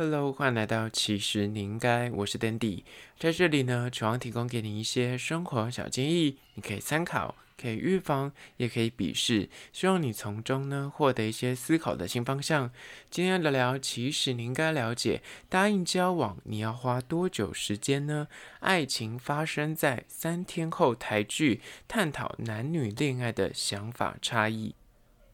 Hello，欢迎来到其实你应该，我是 Dandy，在这里呢，主要提供给你一些生活小建议，你可以参考，可以预防，也可以鄙视，希望你从中呢获得一些思考的新方向。今天聊聊，其实你应该了解，答应交往你要花多久时间呢？爱情发生在三天后，台剧探讨男女恋爱的想法差异。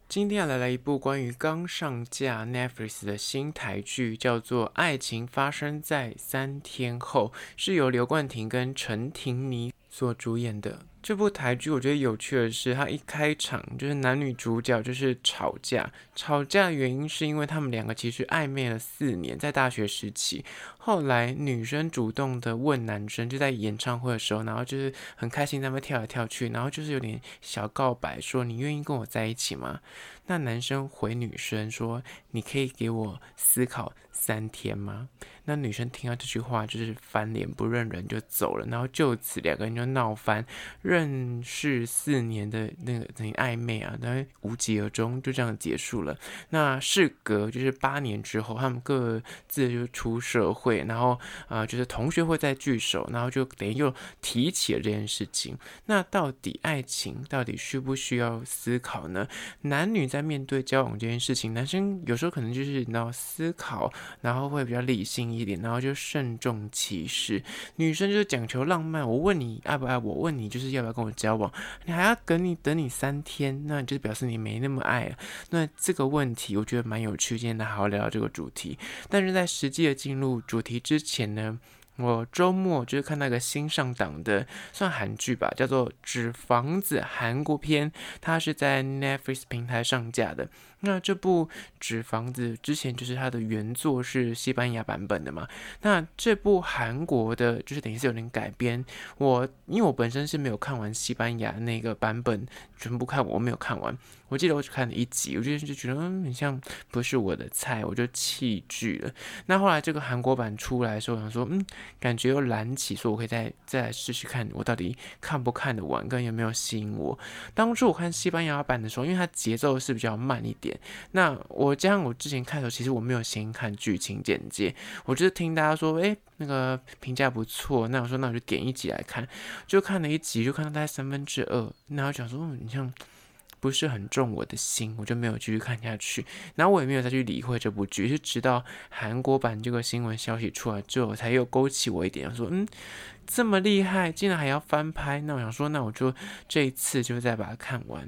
今天要来了一部关于刚上架 Netflix 的新台剧，叫做《爱情发生在三天后》，是由刘冠廷跟陈婷妮所主演的。这部台剧我觉得有趣的是，它一开场就是男女主角就是吵架，吵架的原因是因为他们两个其实暧昧了四年，在大学时期。后来女生主动的问男生，就在演唱会的时候，然后就是很开心，在那跳来跳去，然后就是有点小告白，说你愿意跟我在一起吗？那男生回女生说，你可以给我思考三天吗？那女生听到这句话，就是翻脸不认人就走了，然后就此两个人就闹翻。认识四年的那个等于暧昧啊，然后无疾而终，就这样结束了。那事隔就是八年之后，他们各自就出社会，然后啊、就是同学会再聚首，然后就等于又提起了这件事情。那到底爱情到底需不需要思考呢？男女在面对交往这件事情，男生有时候可能就是你要思考，然后会比较理性。一点，然后就慎重其事。女生就是讲求浪漫，我问你爱不爱我，问你就是要不要跟我交往，你还要等你等你三天，那你就表示你没那么爱了。那这个问题我觉得蛮有趣，今天来好好聊聊这个主题。但是在实际的进入主题之前呢，我周末就是看那个新上档的算韩剧吧，叫做《纸房子》韩国片，它是在 Netflix 平台上架的。那这部《纸房子》之前就是它的原作是西班牙版本的嘛？那这部韩国的，就是等于是有点改编。我因为我本身是没有看完西班牙那个版本，全部看我没有看完。我记得我只看了一集，我就就觉得嗯，很像不是我的菜，我就弃剧了。那后来这个韩国版出来的时候，我想说嗯，感觉又燃起，所以我可以再再来试试看，我到底看不看得完，跟有没有吸引我。当初我看西班牙版的时候，因为它节奏是比较慢一点。那我加上我之前看的时候，其实我没有先看剧情简介，我就是听大家说，诶，那个评价不错，那我说那我就点一集来看，就看了一集，就看到大概三分之二，然后想说，你像不是很中我的心，我就没有继续看下去，然后我也没有再去理会这部剧，是直到韩国版这个新闻消息出来之后，才又勾起我一点，说，嗯，这么厉害，竟然还要翻拍，那我想说，那我就这一次就再把它看完。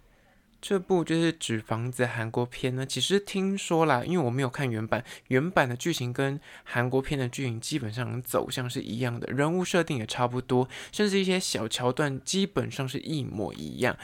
这部就是《纸房子》韩国片呢，其实听说啦，因为我没有看原版，原版的剧情跟韩国片的剧情基本上走向是一样的，人物设定也差不多，甚至一些小桥段基本上是一模一样。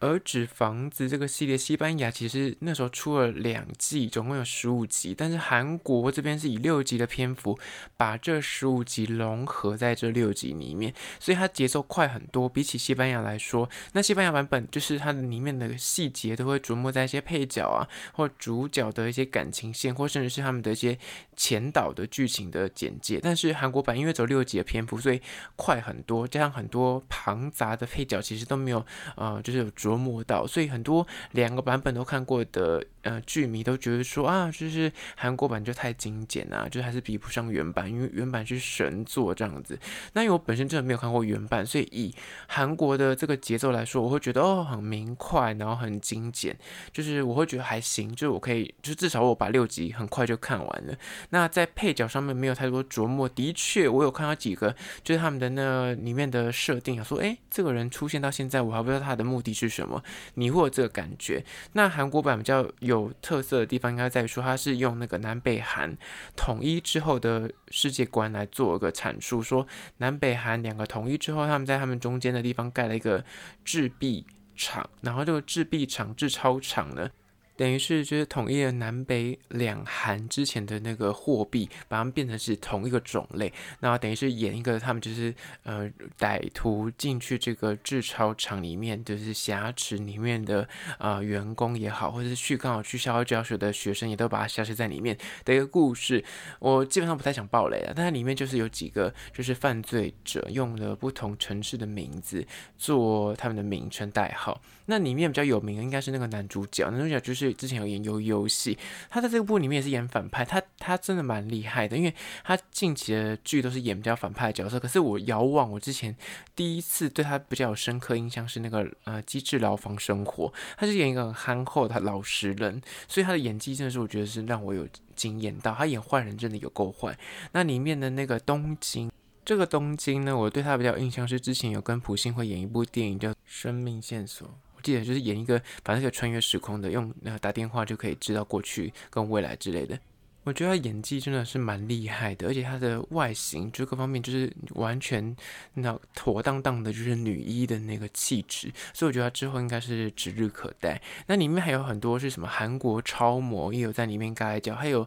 而《纸房子》这个系列，西班牙其实那时候出了两季，总共有十五集，但是韩国这边是以六集的篇幅把这十五集融合在这六集里面，所以它节奏快很多。比起西班牙来说，那西班牙版本就是它的里面的细节都会琢磨在一些配角啊，或主角的一些感情线，或甚至是他们的一些前导的剧情的简介。但是韩国版因为走六集的篇幅，所以快很多，加上很多庞杂的配角，其实都没有，呃，就是有。琢磨到，所以很多两个版本都看过的呃剧迷都觉得说啊，就是韩国版就太精简啊，就还是比不上原版，因为原版是神作这样子。那因为我本身真的没有看过原版，所以以韩国的这个节奏来说，我会觉得哦很明快，然后很精简，就是我会觉得还行，就是我可以，就至少我把六集很快就看完了。那在配角上面没有太多琢磨，的确我有看到几个，就是他们的那里面的设定啊，说哎这个人出现到现在，我还不知道他的目的是什么。你会有这个感觉？那韩国版比较有特色的地方，应该在于说，它是用那个南北韩统一之后的世界观来做一个阐述。说南北韩两个统一之后，他们在他们中间的地方盖了一个制币厂，然后这个制币厂、制钞厂呢。等于是就是统一了南北两韩之前的那个货币，把它们变成是同一个种类，那等于是演一个他们就是呃歹徒进去这个制钞厂里面，就是挟持里面的呃员工也好，或者是去刚好去校教学的学生，也都把它挟持在里面的一个故事。我基本上不太想爆雷了，但它里面就是有几个就是犯罪者用了不同城市的名字做他们的名称代号。那里面比较有名的应该是那个男主角，男主角就是。之前有演《鱿鱼游戏》，他在这个部里面也是演反派，他他真的蛮厉害的，因为他近期的剧都是演比较反派的角色。可是我遥望我之前第一次对他比较有深刻印象是那个呃《机智牢房生活》，他是演一个很憨厚的老实人，所以他的演技真的是我觉得是让我有惊艳到。他演坏人真的有够坏。那里面的那个东京。这个东京呢，我对他比较印象是之前有跟朴信惠演一部电影叫《生命线索》，我记得就是演一个反正可以穿越时空的，用那打电话就可以知道过去跟未来之类的。我觉得他演技真的是蛮厉害的，而且他的外形就各方面就是完全那妥当当的，就是女一的那个气质，所以我觉得他之后应该是指日可待。那里面还有很多是什么韩国超模也有在里面盖脚，还有。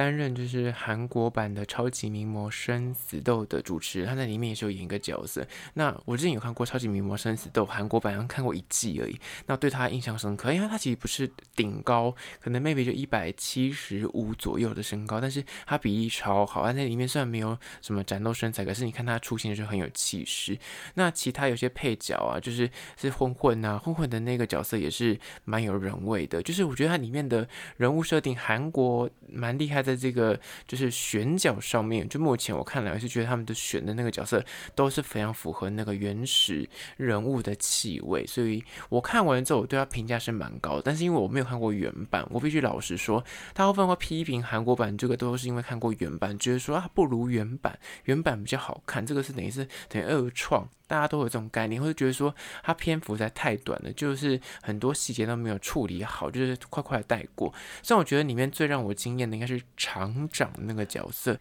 担任就是韩国版的超级名模生死斗的主持，他在里面也是有演一个角色。那我之前有看过超级名模生死斗韩国版，然后看过一季而已。那对他印象深刻，因为他其实不是顶高，可能 maybe 就一百七十五左右的身高，但是他比例超好。他在里面虽然没有什么战斗身材，可是你看他出现的时候很有气势。那其他有些配角啊，就是是混混啊，混混的那个角色也是蛮有人味的。就是我觉得他里面的人物设定，韩国蛮厉害的。在这个就是选角上面，就目前我看来，是觉得他们的选的那个角色都是非常符合那个原始人物的气味，所以我看完之后，我对他评价是蛮高的。但是因为我没有看过原版，我必须老实说，大部分会批评韩国版这个都是因为看过原版，觉得说啊不如原版，原版比较好看。这个是等于是等于二创。大家都有这种概念，或者觉得说它篇幅实在太短了，就是很多细节都没有处理好，就是快快带过。像我觉得里面最让我惊艳的应该是厂长那个角色。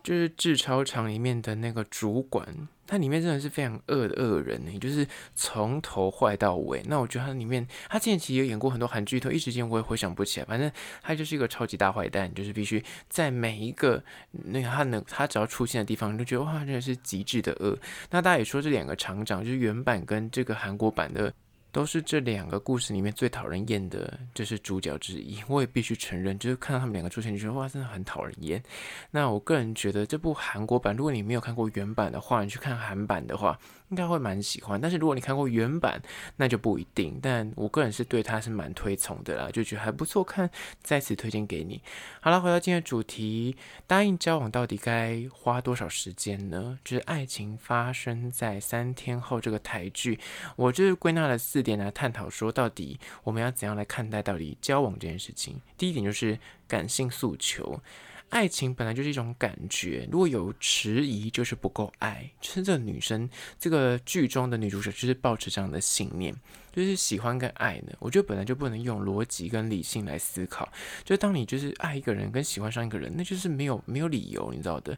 就是制超厂里面的那个主管，他里面真的是非常恶的恶人呢，就是从头坏到尾。那我觉得他里面，他之前其实有演过很多韩剧，都一时间我也回想不起来。反正他就是一个超级大坏蛋，就是必须在每一个那个他能他只要出现的地方，就觉得哇，真的是极致的恶。那大家也说这两个厂长，就是原版跟这个韩国版的。都是这两个故事里面最讨人厌的，就是主角之一。我也必须承认，就是看到他们两个出现，就觉得哇，真的很讨人厌。那我个人觉得这部韩国版，如果你没有看过原版的话，你去看韩版的话。应该会蛮喜欢，但是如果你看过原版，那就不一定。但我个人是对他是蛮推崇的啦，就觉得还不错看，再次推荐给你。好了，回到今天的主题，答应交往到底该花多少时间呢？就是爱情发生在三天后这个台剧，我就是归纳了四四点来探讨，说到底我们要怎样来看待到底交往这件事情。第一点就是感性诉求。爱情本来就是一种感觉，如果有迟疑，就是不够爱。就是这个女生，这个剧中的女主角，就是抱持这样的信念，就是喜欢跟爱呢。我觉得本来就不能用逻辑跟理性来思考。就当你就是爱一个人跟喜欢上一个人，那就是没有没有理由，你知道的。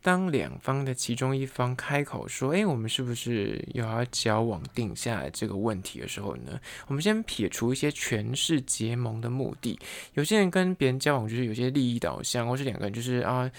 当两方的其中一方开口说：“诶，我们是不是又要交往定下来这个问题的时候呢？我们先撇除一些权势结盟的目的。有些人跟别人交往就是有些利益导向，或是两个人就是啊，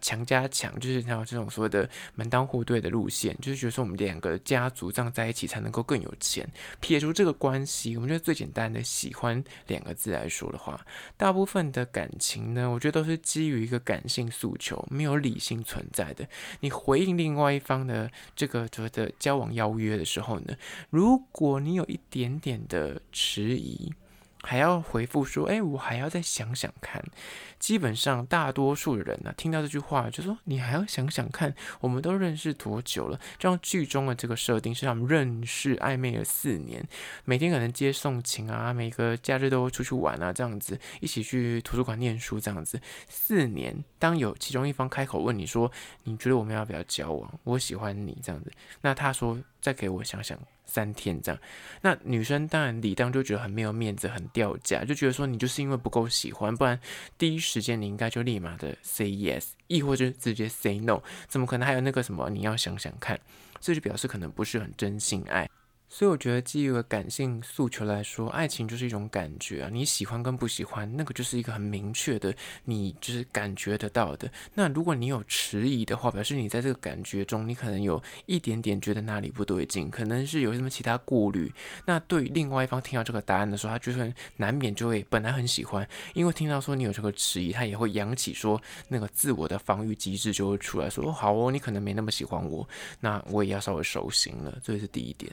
强加强，就是像这种所谓的门当户对的路线，就是觉得说我们两个家族这样在一起才能够更有钱。撇除这个关系，我们觉得最简单的喜欢两个字来说的话，大部分的感情呢，我觉得都是基于一个感性诉求，没有理性存。”存在的，你回应另外一方的这个所谓的交往邀约的时候呢，如果你有一点点的迟疑。还要回复说，哎，我还要再想想看。基本上，大多数人呢、听到这句话就说，你还要想想看。我们都认识多久了？这样剧中的这个设定是他们认识暧昧了四年，每天可能接送情啊，每个假日都出去玩啊，这样子一起去图书馆念书，这样子四年。当有其中一方开口问你说，你觉得我们要不要交往？我喜欢你这样子，那他说，再给我想想。三天这样，那女生当然理当就觉得很没有面子，很掉价，就觉得说你就是因为不够喜欢，不然第一时间你应该就立马的 say yes，亦或是直接 say no，怎么可能还有那个什么你要想想看，这就表示可能不是很真心爱。所以我觉得，基于感性诉求来说，爱情就是一种感觉啊。你喜欢跟不喜欢，那个就是一个很明确的，你就是感觉得到的。那如果你有迟疑的话，表示你在这个感觉中，你可能有一点点觉得哪里不对劲，可能是有什么其他顾虑。那对另外一方听到这个答案的时候，他就会难免就会本来很喜欢，因为听到说你有这个迟疑，他也会扬起说那个自我的防御机制就会出来说，哦好哦，你可能没那么喜欢我，那我也要稍微收心了。这是第一点。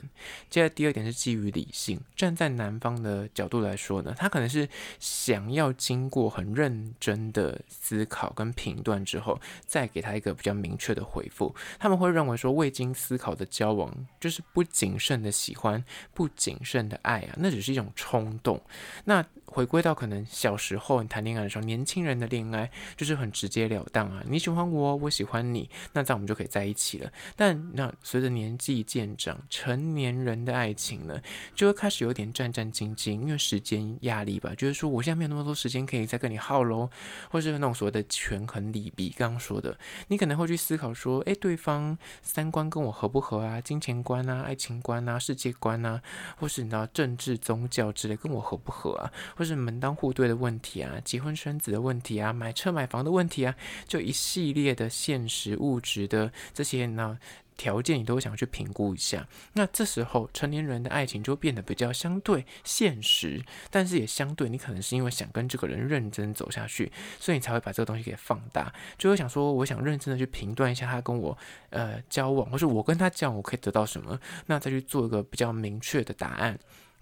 接着第二点是基于理性，站在男方的角度来说呢，他可能是想要经过很认真的思考跟评断之后，再给他一个比较明确的回复。他们会认为说，未经思考的交往就是不谨慎的喜欢，不谨慎的爱啊，那只是一种冲动。那回归到可能小时候你谈恋爱的时候，年轻人的恋爱就是很直截了当啊，你喜欢我，我喜欢你，那这样我们就可以在一起了。但那随着年纪渐长，成年人的爱情呢，就会开始有点战战兢兢，因为时间压力吧，就是说我现在没有那么多时间可以再跟你耗喽，或是那种所谓的权衡利弊。刚刚说的，你可能会去思考说，诶，对方三观跟我合不合啊？金钱观啊，爱情观啊，世界观啊，或是你知道政治宗教之类跟我合不合啊？或是是门当户对的问题啊，结婚生子的问题啊，买车买房的问题啊，就一系列的现实物质的这些呢条件，你都想去评估一下。那这时候成年人的爱情就变得比较相对现实，但是也相对你可能是因为想跟这个人认真走下去，所以你才会把这个东西给放大，就会想说，我想认真的去评断一下他跟我呃交往，或是我跟他交往，我可以得到什么，那再去做一个比较明确的答案。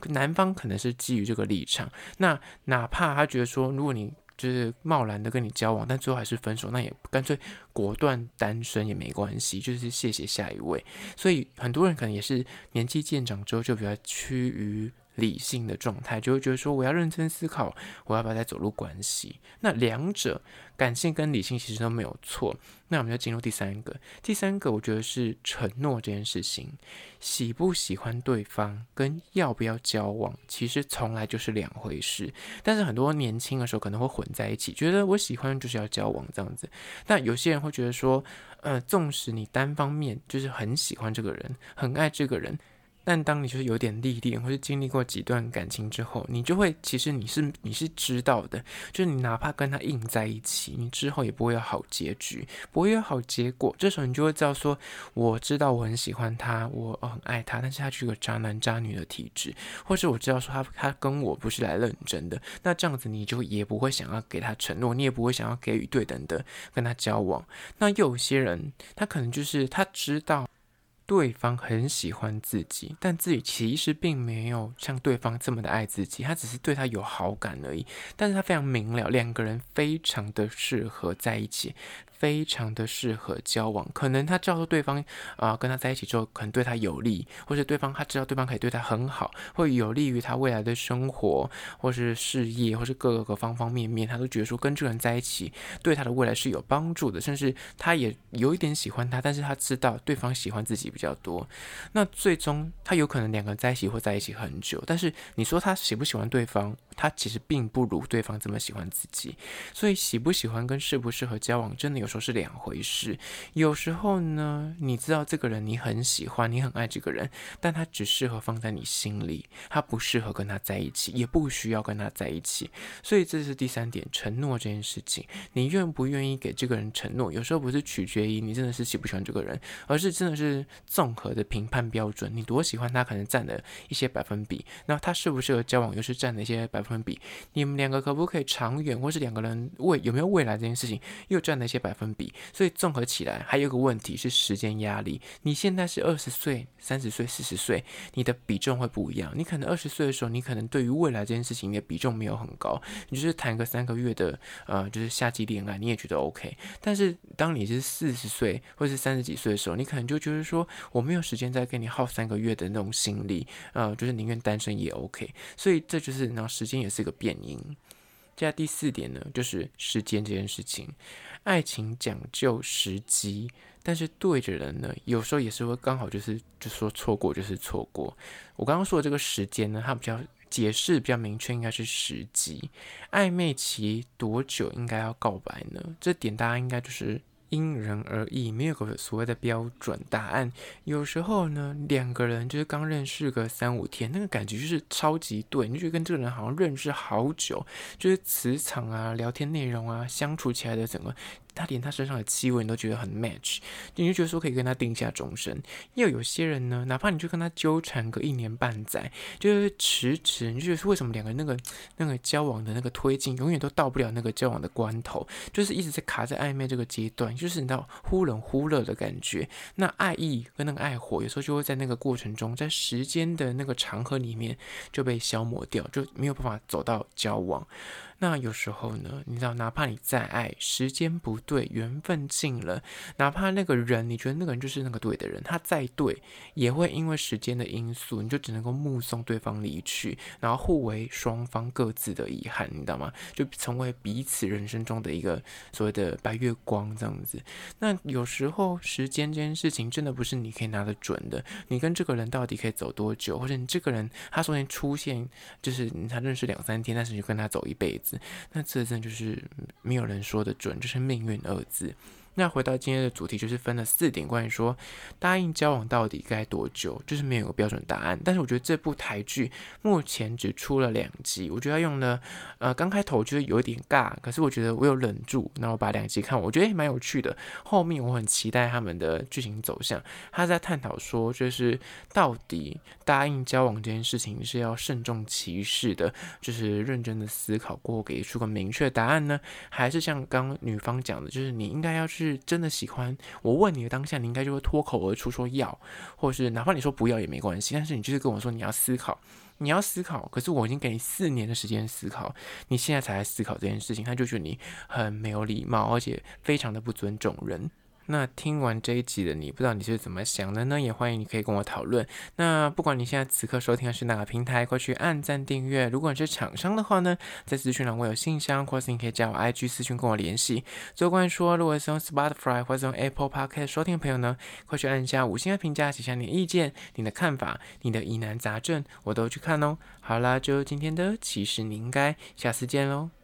男方可能是基于这个立场，那哪怕他觉得说，如果你就是贸然的跟你交往，但最后还是分手，那也干脆果断单身也没关系，就是谢谢下一位。所以很多人可能也是年纪渐长之后就比较趋于理性的状态，就会觉得说，我要认真思考，我要不要再走入关系。那两者感性跟理性其实都没有错。那我们就进入第三个，第三个我觉得是承诺这件事情，喜不喜欢对方跟要不要交往，其实从来就是两回事。但是很多年轻的时候可能会混在一起，觉得我喜欢就是要交往这样子。但有些人会觉得说，呃，纵使你单方面就是很喜欢这个人，很爱这个人。但当你就是有点历练，或是经历过几段感情之后，你就会其实你是你是知道的，就是你哪怕跟他硬在一起，你之后也不会有好结局，不会有好结果。这时候你就会知道说，我知道我很喜欢他，我很爱他，但是他是个渣男渣女的体质，或是我知道说他他跟我不是来认真的，那这样子你就也不会想要给他承诺，你也不会想要给予对等的跟他交往。那又有些人，他可能就是他知道。对方很喜欢自己，但自己其实并没有像对方这么的爱自己，他只是对他有好感而已。但是他非常明了，两个人非常的适合在一起。非常的适合交往，可能他知道对方啊、跟他在一起之后，可能对他有利，或者对方他知道对方可以对他很好，会有利于他未来的生活，或是事业，或是各个方方面面，他都觉得说跟这个人在一起对他的未来是有帮助的，甚至他也有一点喜欢他，但是他知道对方喜欢自己比较多，那最终他有可能两个人在一起会在一起很久，但是你说他喜不喜欢对方，他其实并不如对方这么喜欢自己，所以喜不喜欢跟适不适合交往，真的有。有时候是两回事，有时候呢，你知道这个人你很喜欢，你很爱这个人，但他只适合放在你心里，他不适合跟他在一起，也不需要跟他在一起。所以这是第三点，承诺这件事情，你愿不愿意给这个人承诺？有时候不是取决于你真的是喜不喜欢这个人，而是真的是综合的评判标准。你多喜欢他，可能占了一些百分比，那他适不适合交往，又是占了一些百分比。你们两个可不可以长远，或是两个人未有没有未来这件事情，又占了一些百分。比，所以综合起来，还有一个问题是时间压力。你现在是二十岁、三十岁、四十岁，你的比重会不一样。你可能二十岁的时候，你可能对于未来这件事情，你的比重没有很高，你就是谈个三个月的，呃，就是夏季恋爱，你也觉得 OK。但是当你是四十岁或是三十几岁的时候，你可能就觉得说，我没有时间再跟你耗三个月的那种心力，呃，就是宁愿单身也 OK。所以这就是，然后时间也是一个变因。接下来第四点呢，就是时间这件事情。爱情讲究时机，但是对着人呢，有时候也是会刚好就是就说错过就是错过。我刚刚说的这个时间呢，它比较解释比较明确，应该是时机。暧昧期多久应该要告白呢？这点大家应该就是。因人而异，没有个所谓的标准答案。有时候呢，两个人就是刚认识个三五天，那个感觉就是超级对，你就跟这个人好像认识好久，就是磁场啊、聊天内容啊、相处起来的整个。他连他身上的气味你都觉得很 match，你就觉得说可以跟他定下终身。又有些人呢，哪怕你就跟他纠缠个一年半载，就是迟迟，你就觉得说为什么两个人那个那个交往的那个推进永远都到不了那个交往的关头，就是一直在卡在暧昧这个阶段，就就是你知道忽冷忽热的感觉。那爱意跟那个爱火，有时候就会在那个过程中，在时间的那个长河里面就被消磨掉，就没有办法走到交往。那有时候呢，你知道，哪怕你再爱，时间不对，缘分尽了，哪怕那个人你觉得那个人就是那个对的人，他再对，也会因为时间的因素，你就只能够目送对方离去，然后互为双方各自的遗憾，你知道吗？就成为彼此人生中的一个所谓的白月光这样子。那有时候时间这件事情真的不是你可以拿得准的，你跟这个人到底可以走多久，或者你这个人他昨天出现，就是你才认识两三天，但是你就跟他走一辈子。那这真就是没有人说得准，就是命运二字。那回到今天的主题，就是分了四点，关于说答应交往到底该多久，就是没有个标准答案。但是我觉得这部台剧目前只出了两集，我觉得用的呃刚开头就是有一点尬，可是我觉得我有忍住，然后把两集看，我觉得也蛮有趣的。后面我很期待他们的剧情走向。他在探讨说，就是到底答应交往这件事情是要慎重其事的，就是认真的思考过给出个明确答案呢，还是像刚女方讲的，就是你应该要去。是真的喜欢我问你的当下，你应该就会脱口而出说要，或是哪怕你说不要也没关系，但是你就是跟我说你要思考，你要思考。可是我已经给你四年的时间思考，你现在才来思考这件事情，他就觉得你很没有礼貌，而且非常的不尊重人。那听完这一集的你，不知道你是怎么想的呢？也欢迎你可以跟我讨论。那不管你现在此刻收听的是哪个平台，快去按赞订阅。如果你是厂商的话呢，在资讯栏我有信箱，或是你可以加我 IG 私讯跟我联系。最后关于说，如果是用 Spotify 或者用 Apple Podcast 收听的朋友呢，快去按一下五星的评价，写下你的意见、你的看法、你的疑难杂症，我都去看哦。好啦，就今天的，其实你应该下次见喽。